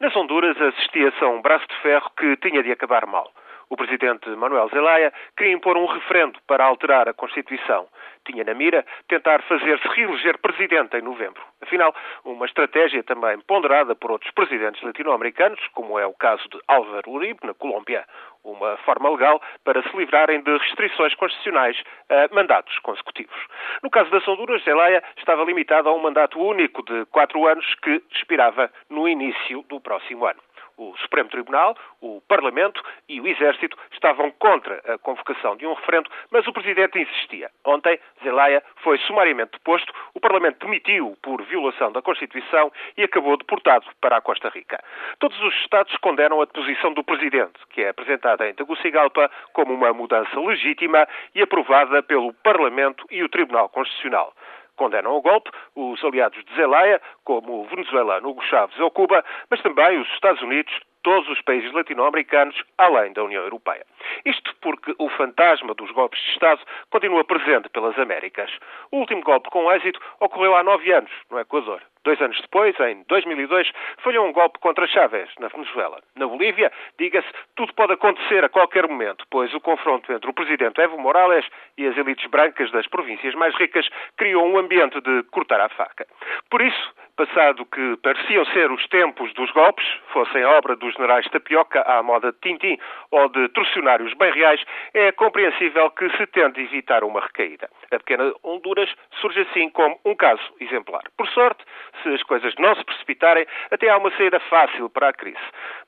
Nas Honduras assistia-se a um braço de ferro que tinha de acabar mal. O presidente Manuel Zelaya queria impor um referendo para alterar a Constituição. Tinha na mira tentar fazer-se reeleger presidente em novembro. Afinal, uma estratégia também ponderada por outros presidentes latino-americanos, como é o caso de Álvaro Uribe, na Colômbia. Uma forma legal para se livrarem de restrições constitucionais a mandatos consecutivos. No caso das Honduras, Zelaya estava limitado a um mandato único de quatro anos que expirava no início do próximo ano. O Supremo Tribunal, o Parlamento e o Exército estavam contra a convocação de um referendo, mas o Presidente insistia. Ontem, Zelaya foi sumariamente deposto, o Parlamento demitiu por violação da Constituição e acabou deportado para a Costa Rica. Todos os Estados condenam a deposição do Presidente, que é apresentada em Tegucigalpa como uma mudança legítima e aprovada pelo Parlamento e o Tribunal Constitucional condenam o golpe, os aliados de Zelaya, como o venezuelano Hugo Chávez ou Cuba, mas também os Estados Unidos, todos os países latino-americanos, além da União Europeia. Isto porque o fantasma dos golpes de Estado continua presente pelas Américas. O último golpe com êxito ocorreu há nove anos, no Equador. Dois anos depois, em 2002, falhou um golpe contra Chávez, na Venezuela. Na Bolívia, diga-se, tudo pode acontecer a qualquer momento, pois o confronto entre o presidente Evo Morales e as elites brancas das províncias mais ricas criou um ambiente de cortar a faca. Por isso, passado que pareciam ser os tempos dos golpes, fossem obra dos generais Tapioca à moda de Tintim ou de torcionários bem reais, é compreensível que se tente evitar uma recaída. A pequena Honduras surge assim como um caso exemplar. Por sorte, se as coisas não se precipitarem, até há uma saída fácil para a crise.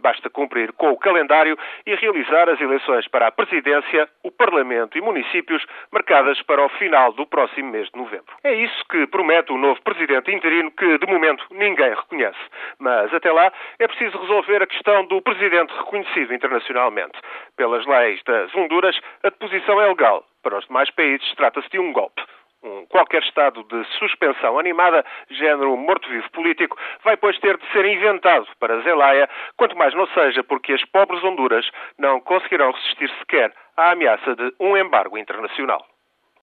Basta cumprir com o calendário e realizar as eleições para a presidência, o Parlamento e municípios marcadas para o final do próximo mês de novembro. É isso que promete o novo presidente interino que, de momento, ninguém reconhece. Mas até lá é preciso resolver a questão do presidente reconhecido internacionalmente. Pelas leis das Honduras, a deposição é legal. Para os demais países, trata-se de um golpe. Um, qualquer estado de suspensão animada, género morto-vivo político, vai pois ter de ser inventado para Zelaya, quanto mais não seja porque as pobres Honduras não conseguirão resistir sequer à ameaça de um embargo internacional.